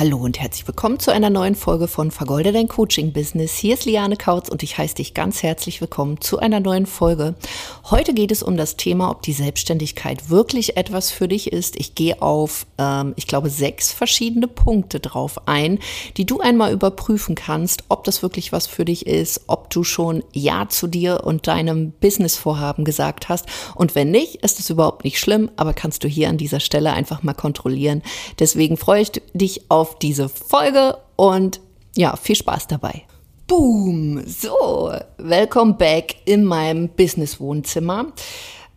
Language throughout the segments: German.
Hallo und herzlich willkommen zu einer neuen Folge von Vergolde dein Coaching Business. Hier ist Liane Kautz und ich heiße dich ganz herzlich willkommen zu einer neuen Folge. Heute geht es um das Thema, ob die Selbstständigkeit wirklich etwas für dich ist. Ich gehe auf, ähm, ich glaube, sechs verschiedene Punkte drauf ein, die du einmal überprüfen kannst, ob das wirklich was für dich ist, ob du schon Ja zu dir und deinem Businessvorhaben gesagt hast. Und wenn nicht, ist es überhaupt nicht schlimm, aber kannst du hier an dieser Stelle einfach mal kontrollieren. Deswegen freue ich dich auf auf diese Folge und ja, viel Spaß dabei. Boom! So, welcome back in meinem Business-Wohnzimmer.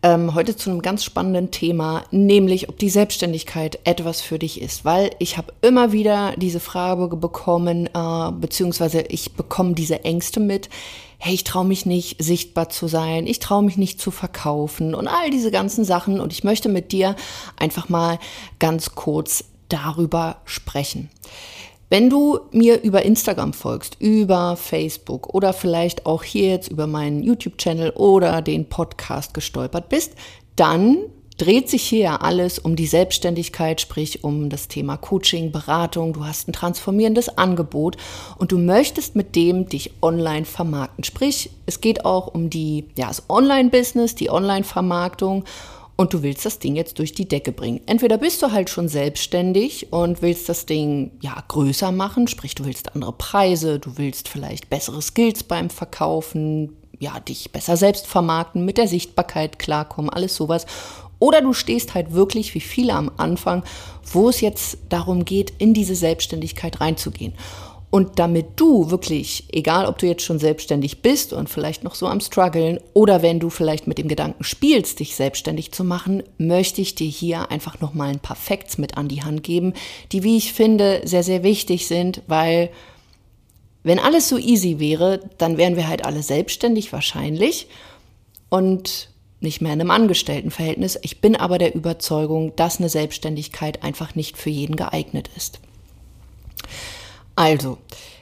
Ähm, heute zu einem ganz spannenden Thema, nämlich ob die Selbstständigkeit etwas für dich ist. Weil ich habe immer wieder diese Frage bekommen, äh, beziehungsweise ich bekomme diese Ängste mit. Hey, ich traue mich nicht, sichtbar zu sein, ich traue mich nicht zu verkaufen und all diese ganzen Sachen. Und ich möchte mit dir einfach mal ganz kurz darüber sprechen. Wenn du mir über Instagram folgst, über Facebook oder vielleicht auch hier jetzt über meinen YouTube-Channel oder den Podcast gestolpert bist, dann dreht sich hier alles um die Selbstständigkeit, sprich um das Thema Coaching, Beratung. Du hast ein transformierendes Angebot und du möchtest mit dem dich online vermarkten. Sprich, es geht auch um die, ja, das Online-Business, die Online-Vermarktung und du willst das Ding jetzt durch die Decke bringen. Entweder bist du halt schon selbstständig und willst das Ding ja größer machen, sprich du willst andere Preise, du willst vielleicht bessere Skills beim Verkaufen, ja, dich besser selbst vermarkten, mit der Sichtbarkeit klarkommen, alles sowas. Oder du stehst halt wirklich wie viele am Anfang, wo es jetzt darum geht, in diese Selbstständigkeit reinzugehen. Und damit du wirklich, egal ob du jetzt schon selbstständig bist und vielleicht noch so am struggeln oder wenn du vielleicht mit dem Gedanken spielst, dich selbstständig zu machen, möchte ich dir hier einfach noch mal ein paar Facts mit an die Hand geben, die wie ich finde sehr sehr wichtig sind, weil wenn alles so easy wäre, dann wären wir halt alle selbstständig wahrscheinlich und nicht mehr in einem Angestelltenverhältnis. Ich bin aber der Überzeugung, dass eine Selbstständigkeit einfach nicht für jeden geeignet ist. Also,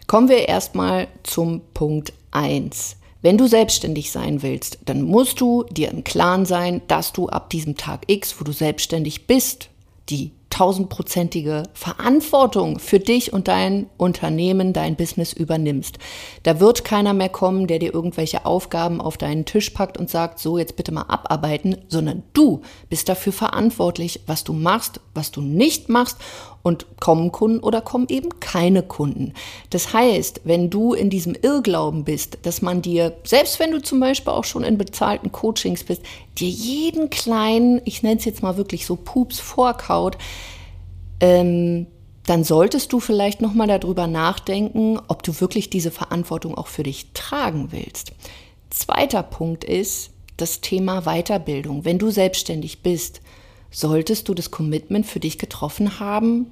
kommen wir erstmal zum Punkt 1. Wenn du selbstständig sein willst, dann musst du dir im Klaren sein, dass du ab diesem Tag X, wo du selbstständig bist, die tausendprozentige Verantwortung für dich und dein Unternehmen, dein Business übernimmst. Da wird keiner mehr kommen, der dir irgendwelche Aufgaben auf deinen Tisch packt und sagt, so jetzt bitte mal abarbeiten, sondern du bist dafür verantwortlich, was du machst, was du nicht machst und kommen Kunden oder kommen eben keine Kunden. Das heißt, wenn du in diesem Irrglauben bist, dass man dir, selbst wenn du zum Beispiel auch schon in bezahlten Coachings bist, dir jeden kleinen, ich nenne es jetzt mal wirklich so Pups vorkaut, ähm, dann solltest du vielleicht nochmal darüber nachdenken, ob du wirklich diese Verantwortung auch für dich tragen willst. Zweiter Punkt ist das Thema Weiterbildung. Wenn du selbstständig bist, solltest du das Commitment für dich getroffen haben,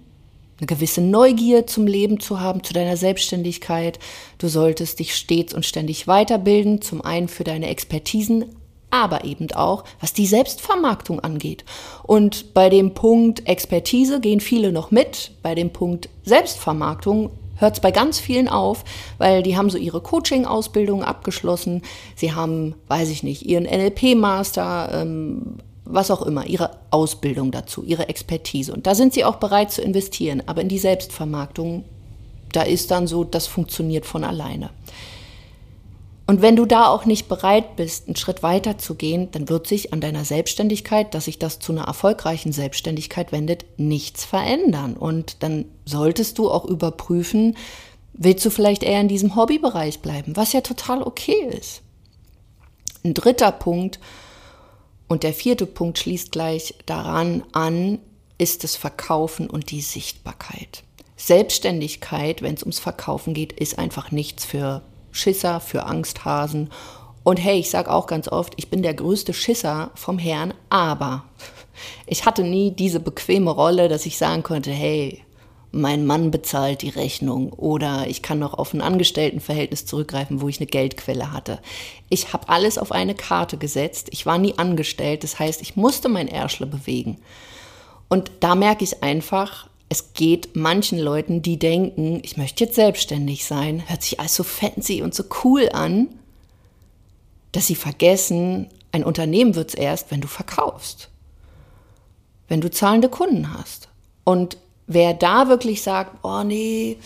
eine gewisse Neugier zum Leben zu haben, zu deiner Selbstständigkeit. Du solltest dich stets und ständig weiterbilden, zum einen für deine Expertisen, aber eben auch, was die Selbstvermarktung angeht. Und bei dem Punkt Expertise gehen viele noch mit, bei dem Punkt Selbstvermarktung hört es bei ganz vielen auf, weil die haben so ihre Coaching-Ausbildung abgeschlossen, sie haben, weiß ich nicht, ihren NLP-Master, ähm, was auch immer, ihre Ausbildung dazu, ihre Expertise. Und da sind sie auch bereit zu investieren. Aber in die Selbstvermarktung, da ist dann so, das funktioniert von alleine. Und wenn du da auch nicht bereit bist, einen Schritt weiter zu gehen, dann wird sich an deiner Selbstständigkeit, dass sich das zu einer erfolgreichen Selbstständigkeit wendet, nichts verändern. Und dann solltest du auch überprüfen, willst du vielleicht eher in diesem Hobbybereich bleiben, was ja total okay ist. Ein dritter Punkt, und der vierte Punkt schließt gleich daran an, ist das Verkaufen und die Sichtbarkeit. Selbstständigkeit, wenn es ums Verkaufen geht, ist einfach nichts für Schisser, für Angsthasen. Und hey, ich sage auch ganz oft, ich bin der größte Schisser vom Herrn, aber ich hatte nie diese bequeme Rolle, dass ich sagen konnte, hey, mein Mann bezahlt die Rechnung oder ich kann noch auf ein Angestelltenverhältnis zurückgreifen, wo ich eine Geldquelle hatte. Ich habe alles auf eine Karte gesetzt. Ich war nie angestellt, das heißt, ich musste mein Ärschle bewegen. Und da merke ich einfach, es geht manchen Leuten, die denken, ich möchte jetzt selbstständig sein, hört sich alles so fancy und so cool an, dass sie vergessen, ein Unternehmen wird es erst, wenn du verkaufst, wenn du zahlende Kunden hast. Und wer da wirklich sagt, oh nee,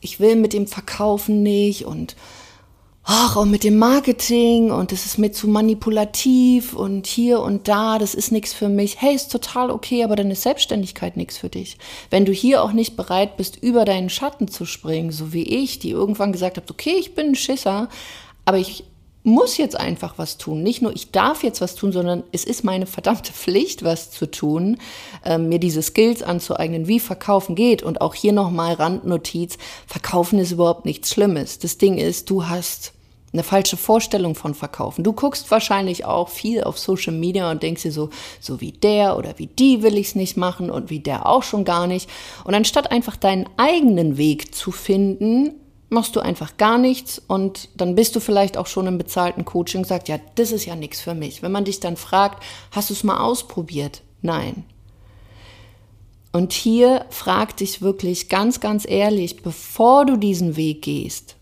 ich will mit dem Verkaufen nicht und ach, auch mit dem Marketing und das ist mir zu manipulativ und hier und da, das ist nichts für mich. Hey, ist total okay, aber dann ist Selbstständigkeit nichts für dich. Wenn du hier auch nicht bereit bist, über deinen Schatten zu springen, so wie ich, die irgendwann gesagt habe, okay, ich bin ein Schisser, aber ich muss jetzt einfach was tun. Nicht nur ich darf jetzt was tun, sondern es ist meine verdammte Pflicht, was zu tun, äh, mir diese Skills anzueignen, wie Verkaufen geht. Und auch hier nochmal Randnotiz, Verkaufen ist überhaupt nichts Schlimmes. Das Ding ist, du hast eine falsche Vorstellung von Verkaufen. Du guckst wahrscheinlich auch viel auf Social Media und denkst dir so, so wie der oder wie die will ich es nicht machen und wie der auch schon gar nicht. Und anstatt einfach deinen eigenen Weg zu finden, machst du einfach gar nichts und dann bist du vielleicht auch schon im bezahlten Coaching und sagst, ja, das ist ja nichts für mich. Wenn man dich dann fragt, hast du es mal ausprobiert? Nein. Und hier frag dich wirklich ganz, ganz ehrlich, bevor du diesen Weg gehst,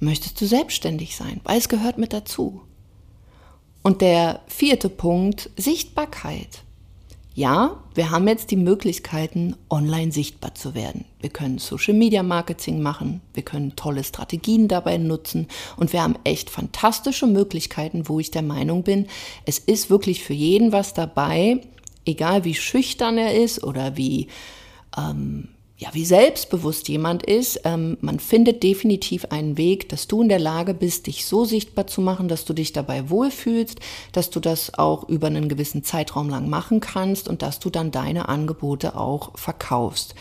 möchtest du selbstständig sein, weil es gehört mit dazu. Und der vierte Punkt, Sichtbarkeit. Ja, wir haben jetzt die Möglichkeiten, online sichtbar zu werden. Wir können Social Media Marketing machen, wir können tolle Strategien dabei nutzen und wir haben echt fantastische Möglichkeiten, wo ich der Meinung bin, es ist wirklich für jeden was dabei, egal wie schüchtern er ist oder wie ähm, ja, wie selbstbewusst jemand ist, ähm, man findet definitiv einen Weg, dass du in der Lage bist, dich so sichtbar zu machen, dass du dich dabei wohlfühlst, dass du das auch über einen gewissen Zeitraum lang machen kannst und dass du dann deine Angebote auch verkaufst.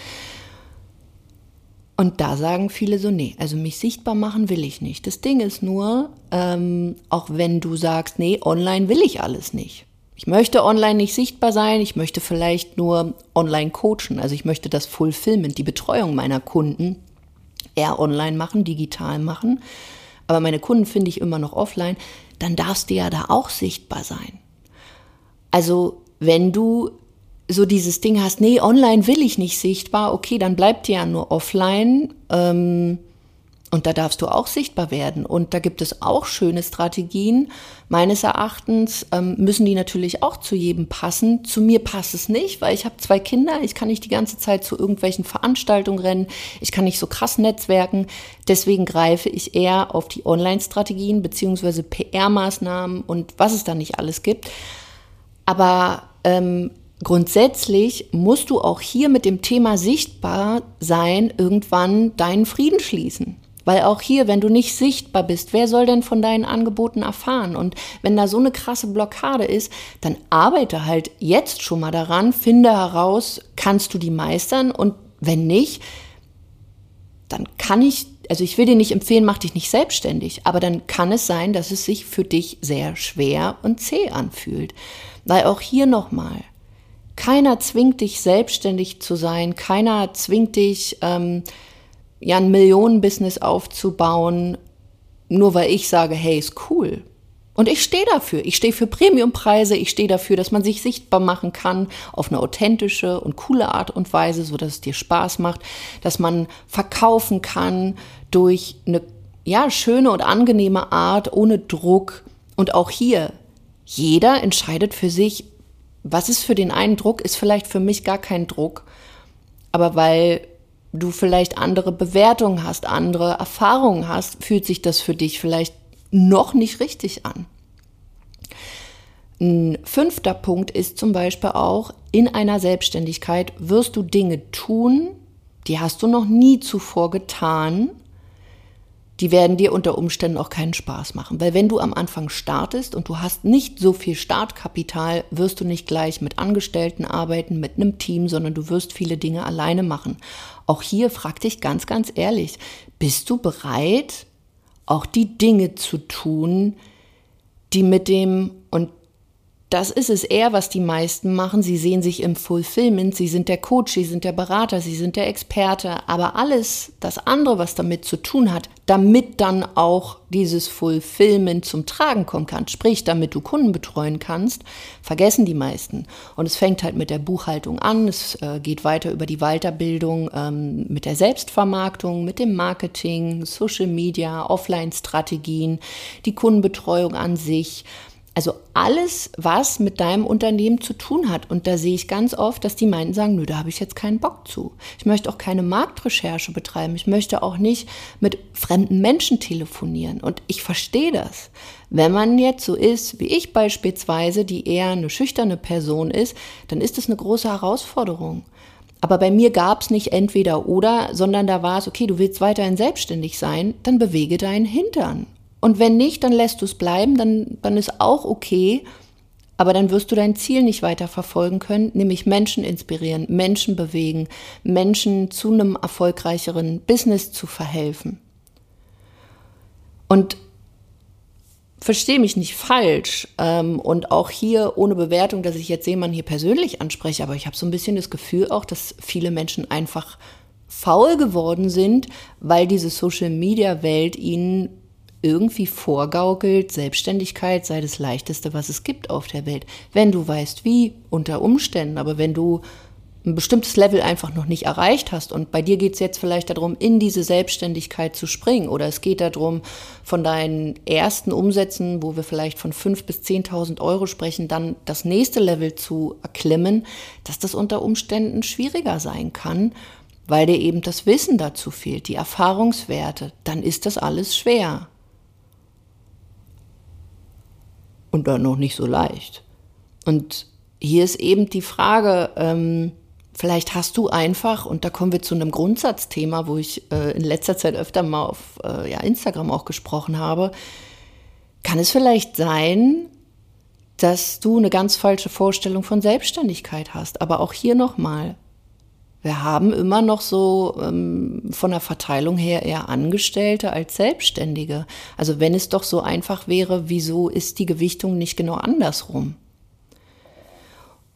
Und da sagen viele so, nee, also mich sichtbar machen will ich nicht. Das Ding ist nur, ähm, auch wenn du sagst, nee, online will ich alles nicht. Ich möchte online nicht sichtbar sein, ich möchte vielleicht nur online coachen, also ich möchte das Fulfillment, die Betreuung meiner Kunden eher online machen, digital machen, aber meine Kunden finde ich immer noch offline, dann darfst du ja da auch sichtbar sein. Also wenn du so dieses Ding hast, nee, online will ich nicht sichtbar, okay, dann bleibt dir ja nur offline. Ähm, und da darfst du auch sichtbar werden. Und da gibt es auch schöne Strategien. Meines Erachtens ähm, müssen die natürlich auch zu jedem passen. Zu mir passt es nicht, weil ich habe zwei Kinder. Ich kann nicht die ganze Zeit zu irgendwelchen Veranstaltungen rennen. Ich kann nicht so krass netzwerken. Deswegen greife ich eher auf die Online-Strategien beziehungsweise PR-Maßnahmen und was es da nicht alles gibt. Aber ähm, grundsätzlich musst du auch hier mit dem Thema sichtbar sein irgendwann deinen Frieden schließen. Weil auch hier, wenn du nicht sichtbar bist, wer soll denn von deinen Angeboten erfahren? Und wenn da so eine krasse Blockade ist, dann arbeite halt jetzt schon mal daran, finde heraus, kannst du die meistern und wenn nicht, dann kann ich, also ich will dir nicht empfehlen, mach dich nicht selbstständig, aber dann kann es sein, dass es sich für dich sehr schwer und zäh anfühlt. Weil auch hier nochmal, keiner zwingt dich selbstständig zu sein, keiner zwingt dich, ähm, ja ein Millionenbusiness aufzubauen, nur weil ich sage, hey, ist cool. Und ich stehe dafür. Ich stehe für Premiumpreise. Ich stehe dafür, dass man sich sichtbar machen kann auf eine authentische und coole Art und Weise, so dass es dir Spaß macht, dass man verkaufen kann durch eine ja schöne und angenehme Art ohne Druck. Und auch hier jeder entscheidet für sich, was ist für den einen Druck, ist vielleicht für mich gar kein Druck. Aber weil du vielleicht andere Bewertungen hast, andere Erfahrungen hast, fühlt sich das für dich vielleicht noch nicht richtig an. Ein fünfter Punkt ist zum Beispiel auch, in einer Selbstständigkeit wirst du Dinge tun, die hast du noch nie zuvor getan die werden dir unter Umständen auch keinen Spaß machen. Weil wenn du am Anfang startest und du hast nicht so viel Startkapital, wirst du nicht gleich mit Angestellten arbeiten, mit einem Team, sondern du wirst viele Dinge alleine machen. Auch hier frag dich ganz, ganz ehrlich, bist du bereit, auch die Dinge zu tun, die mit dem, und das ist es eher, was die meisten machen. Sie sehen sich im Fulfillment, sie sind der Coach, sie sind der Berater, sie sind der Experte. Aber alles, das andere, was damit zu tun hat, damit dann auch dieses Fulfillment zum Tragen kommen kann, sprich, damit du Kunden betreuen kannst, vergessen die meisten. Und es fängt halt mit der Buchhaltung an, es äh, geht weiter über die Weiterbildung, ähm, mit der Selbstvermarktung, mit dem Marketing, Social Media, Offline-Strategien, die Kundenbetreuung an sich Also alles, was mit deinem Unternehmen zu tun hat. Und da sehe ich ganz oft, dass die meinen sagen, nö, da habe ich jetzt keinen Bock zu. Ich möchte auch keine Marktrecherche betreiben. Ich möchte auch nicht mit fremden Menschen telefonieren. Und ich verstehe das. Wenn man jetzt so ist, wie ich beispielsweise, die eher eine schüchterne Person ist, dann ist das eine große Herausforderung. Aber bei mir gab es nicht entweder oder, sondern da war es, okay, du willst weiterhin selbstständig sein, dann bewege deinen Hintern. Und wenn nicht, dann lässt du es bleiben, dann, dann ist auch okay. Aber dann wirst du dein Ziel nicht weiter verfolgen können, nämlich Menschen inspirieren, Menschen bewegen, Menschen zu einem erfolgreicheren Business zu verhelfen. Und verstehe mich nicht falsch ähm, und auch hier ohne Bewertung, dass ich jetzt jemanden hier persönlich anspreche, aber ich habe so ein bisschen das Gefühl auch, dass viele Menschen einfach faul geworden sind, weil diese Social-Media-Welt ihnen irgendwie vorgaukelt, Selbstständigkeit sei das Leichteste, was es gibt auf der Welt. Wenn du weißt, wie, unter Umständen, aber wenn du ein bestimmtes Level einfach noch nicht erreicht hast. Und bei dir geht es jetzt vielleicht darum, in diese Selbstständigkeit zu springen. Oder es geht darum, von deinen ersten Umsätzen, wo wir vielleicht von 5.000 bis 10.000 Euro sprechen, dann das nächste Level zu erklimmen, dass das unter Umständen schwieriger sein kann, weil dir eben das Wissen dazu fehlt, die Erfahrungswerte. Dann ist das alles schwer. Und dann noch nicht so leicht. Und hier ist eben die Frage, ähm, Vielleicht hast du einfach, und da kommen wir zu einem Grundsatzthema, wo ich äh, in letzter Zeit öfter mal auf äh, ja, Instagram auch gesprochen habe, kann es vielleicht sein, dass du eine ganz falsche Vorstellung von Selbstständigkeit hast. Aber auch hier nochmal, wir haben immer noch so ähm, von der Verteilung her eher Angestellte als Selbstständige. Also wenn es doch so einfach wäre, wieso ist die Gewichtung nicht genau andersrum?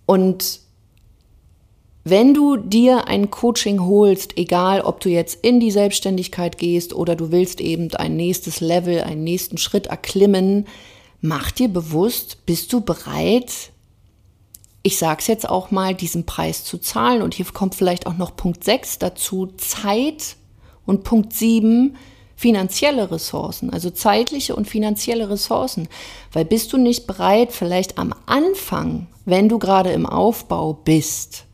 Und wenn du dir ein Coaching holst, egal ob du jetzt in die Selbstständigkeit gehst oder du willst eben ein nächstes Level, einen nächsten Schritt erklimmen, mach dir bewusst, bist du bereit, ich sage es jetzt auch mal, diesen Preis zu zahlen. Und hier kommt vielleicht auch noch Punkt 6 dazu, Zeit und Punkt 7, finanzielle Ressourcen, also zeitliche und finanzielle Ressourcen. Weil bist du nicht bereit, vielleicht am Anfang, wenn du gerade im Aufbau bist,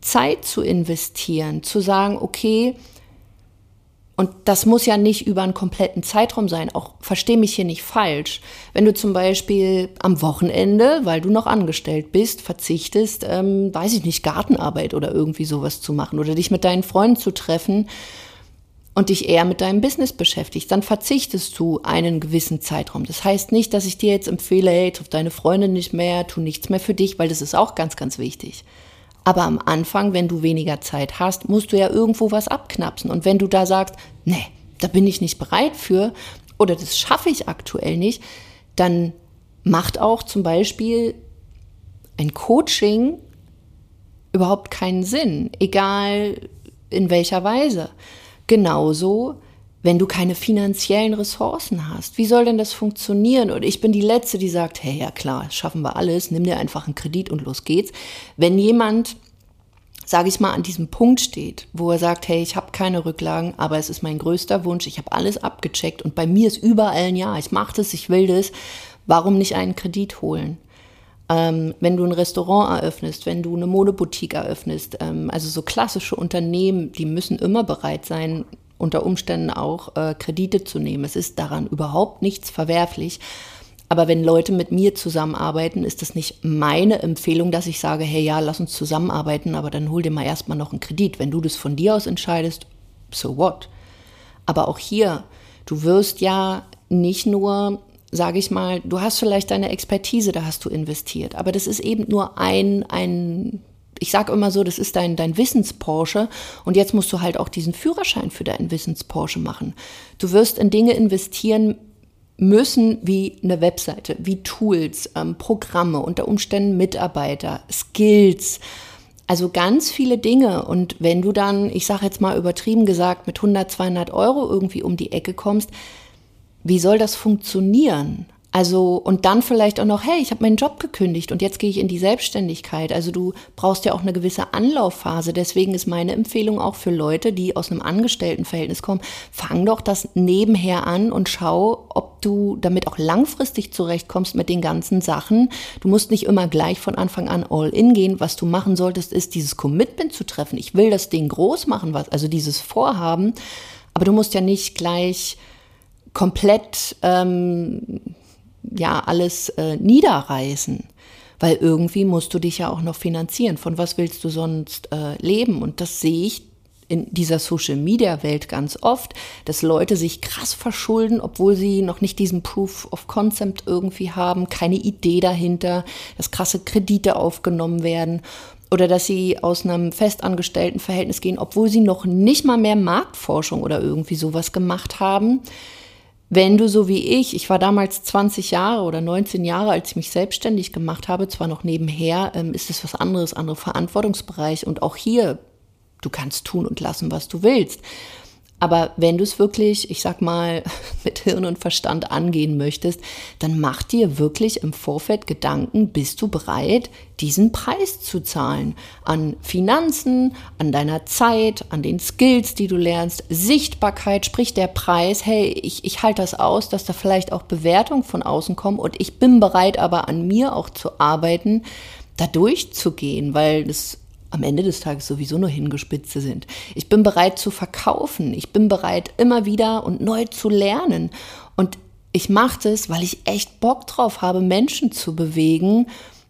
Zeit zu investieren, zu sagen, okay, und das muss ja nicht über einen kompletten Zeitraum sein. Auch verstehe mich hier nicht falsch. Wenn du zum Beispiel am Wochenende, weil du noch angestellt bist, verzichtest, ähm, weiß ich nicht, Gartenarbeit oder irgendwie sowas zu machen oder dich mit deinen Freunden zu treffen und dich eher mit deinem Business beschäftigst, dann verzichtest du einen gewissen Zeitraum. Das heißt nicht, dass ich dir jetzt empfehle, hey, triff deine Freunde nicht mehr, tu nichts mehr für dich, weil das ist auch ganz, ganz wichtig. Aber am Anfang, wenn du weniger Zeit hast, musst du ja irgendwo was abknapsen. Und wenn du da sagst, nee, da bin ich nicht bereit für oder das schaffe ich aktuell nicht, dann macht auch zum Beispiel ein Coaching überhaupt keinen Sinn, egal in welcher Weise. Genauso wenn du keine finanziellen Ressourcen hast? Wie soll denn das funktionieren? Und ich bin die Letzte, die sagt, hey, ja klar, schaffen wir alles, nimm dir einfach einen Kredit und los geht's. Wenn jemand sage ich mal, an diesem Punkt steht, wo er sagt, hey, ich habe keine Rücklagen, aber es ist mein größter Wunsch, ich habe alles abgecheckt und bei mir ist überall ein Ja, ich mache das, ich will das, warum nicht einen Kredit holen? Ähm, wenn du ein Restaurant eröffnest, wenn du eine Modeboutique eröffnest, ähm, also so klassische Unternehmen, die müssen immer bereit sein, unter Umständen auch äh, Kredite zu nehmen. Es ist daran überhaupt nichts verwerflich. Aber wenn Leute mit mir zusammenarbeiten, ist das nicht meine Empfehlung, dass ich sage, hey ja, lass uns zusammenarbeiten, aber dann hol dir mal erstmal noch einen Kredit. Wenn du das von dir aus entscheidest, so what? Aber auch hier, du wirst ja nicht nur, sage ich mal, du hast vielleicht deine Expertise, da hast du investiert, aber das ist eben nur ein, ein ich sage immer so, das ist dein, dein Wissens-Porsche und jetzt musst du halt auch diesen Führerschein für deinen Wissens-Porsche machen. Du wirst in Dinge investieren müssen wie eine Webseite, wie Tools, ähm, Programme, unter Umständen Mitarbeiter, Skills, also ganz viele Dinge. Und wenn du dann, ich sage jetzt mal übertrieben gesagt, mit 100, 200 Euro irgendwie um die Ecke kommst, wie soll das funktionieren? Also und dann vielleicht auch noch, hey, ich habe meinen Job gekündigt und jetzt gehe ich in die Selbstständigkeit. Also du brauchst ja auch eine gewisse Anlaufphase. Deswegen ist meine Empfehlung auch für Leute, die aus einem Angestelltenverhältnis kommen, fang doch das nebenher an und schau, ob du damit auch langfristig zurechtkommst mit den ganzen Sachen. Du musst nicht immer gleich von Anfang an all in gehen. Was du machen solltest, ist dieses Commitment zu treffen. Ich will das Ding groß machen, was also dieses Vorhaben. Aber du musst ja nicht gleich komplett ähm, ja alles äh, niederreißen. Weil irgendwie musst du dich ja auch noch finanzieren. Von was willst du sonst äh, leben? Und das sehe ich in dieser Social-Media-Welt ganz oft, dass Leute sich krass verschulden, obwohl sie noch nicht diesen Proof of Concept irgendwie haben, keine Idee dahinter, dass krasse Kredite aufgenommen werden oder dass sie aus einem festangestellten Verhältnis gehen, obwohl sie noch nicht mal mehr Marktforschung oder irgendwie sowas gemacht haben. Wenn du so wie ich, ich war damals 20 Jahre oder 19 Jahre, als ich mich selbstständig gemacht habe, zwar noch nebenher, ähm, ist es was anderes, andere Verantwortungsbereich und auch hier, du kannst tun und lassen, was du willst. Aber wenn du es wirklich, ich sag mal, mit Hirn und Verstand angehen möchtest, dann mach dir wirklich im Vorfeld Gedanken, bist du bereit, diesen Preis zu zahlen? An Finanzen, an deiner Zeit, an den Skills, die du lernst, Sichtbarkeit, sprich der Preis, hey, ich, ich halte das aus, dass da vielleicht auch Bewertungen von außen kommen und ich bin bereit, aber an mir auch zu arbeiten, da durchzugehen, weil das am Ende des Tages sowieso nur Hingespitze sind. Ich bin bereit zu verkaufen. Ich bin bereit, immer wieder und neu zu lernen. Und ich mache das, weil ich echt Bock drauf habe, Menschen zu bewegen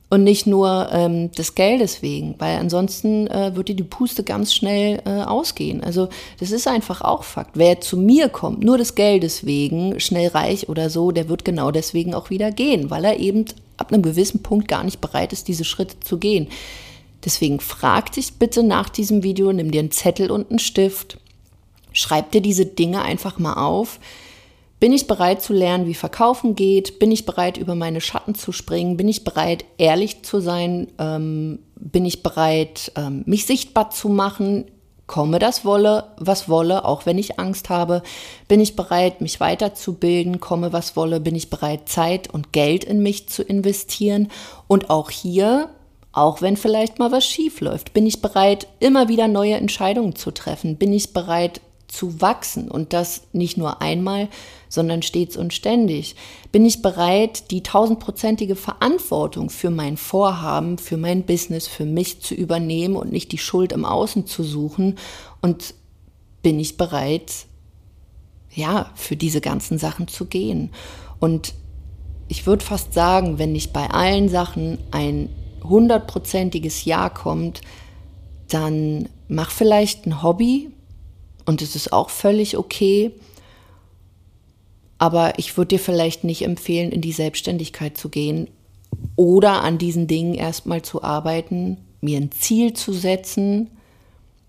und nicht nur ähm, des Geldes wegen, weil ansonsten äh, würde die Puste ganz schnell äh, ausgehen. Also das ist einfach auch Fakt. Wer zu mir kommt, nur des Geldes wegen, schnell reich oder so, der wird genau deswegen auch wieder gehen, weil er eben ab einem gewissen Punkt gar nicht bereit ist, diese Schritte zu gehen. Deswegen frag dich bitte nach diesem Video, nimm dir einen Zettel und einen Stift, schreib dir diese Dinge einfach mal auf. Bin ich bereit zu lernen, wie Verkaufen geht? Bin ich bereit, über meine Schatten zu springen? Bin ich bereit, ehrlich zu sein? Ähm, bin ich bereit, ähm, mich sichtbar zu machen? Komme das wolle, was wolle, auch wenn ich Angst habe? Bin ich bereit, mich weiterzubilden? Komme was wolle? Bin ich bereit, Zeit und Geld in mich zu investieren? Und auch hier auch wenn vielleicht mal was schief läuft, bin ich bereit, immer wieder neue Entscheidungen zu treffen? Bin ich bereit zu wachsen und das nicht nur einmal, sondern stets und ständig? Bin ich bereit, die tausendprozentige Verantwortung für mein Vorhaben, für mein Business, für mich zu übernehmen und nicht die Schuld im Außen zu suchen? Und bin ich bereit, ja, für diese ganzen Sachen zu gehen? Und ich würde fast sagen, wenn nicht bei allen Sachen ein hundertprozentiges Ja kommt, dann mach vielleicht ein Hobby und es ist auch völlig okay. Aber ich würde dir vielleicht nicht empfehlen, in die Selbstständigkeit zu gehen oder an diesen Dingen erstmal zu arbeiten, mir ein Ziel zu setzen,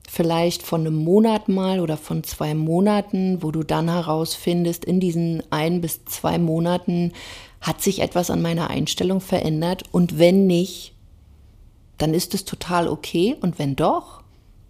vielleicht von einem Monat mal oder von zwei Monaten, wo du dann herausfindest, in diesen ein bis zwei Monaten hat sich etwas an meiner Einstellung verändert und wenn nicht, dann ist es total okay. Und wenn doch,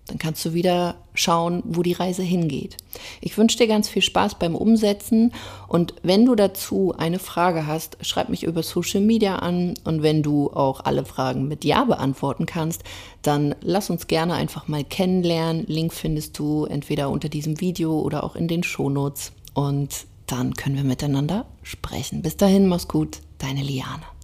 dann kannst du wieder schauen, wo die Reise hingeht. Ich wünsche dir ganz viel Spaß beim Umsetzen und wenn du dazu eine Frage hast, schreib mich über Social Media an und wenn du auch alle Fragen mit Ja beantworten kannst, dann lass uns gerne einfach mal kennenlernen. Link findest du entweder unter diesem Video oder auch in den Shownotes und dann können wir miteinander sprechen. Bis dahin, mach's gut, deine Liane.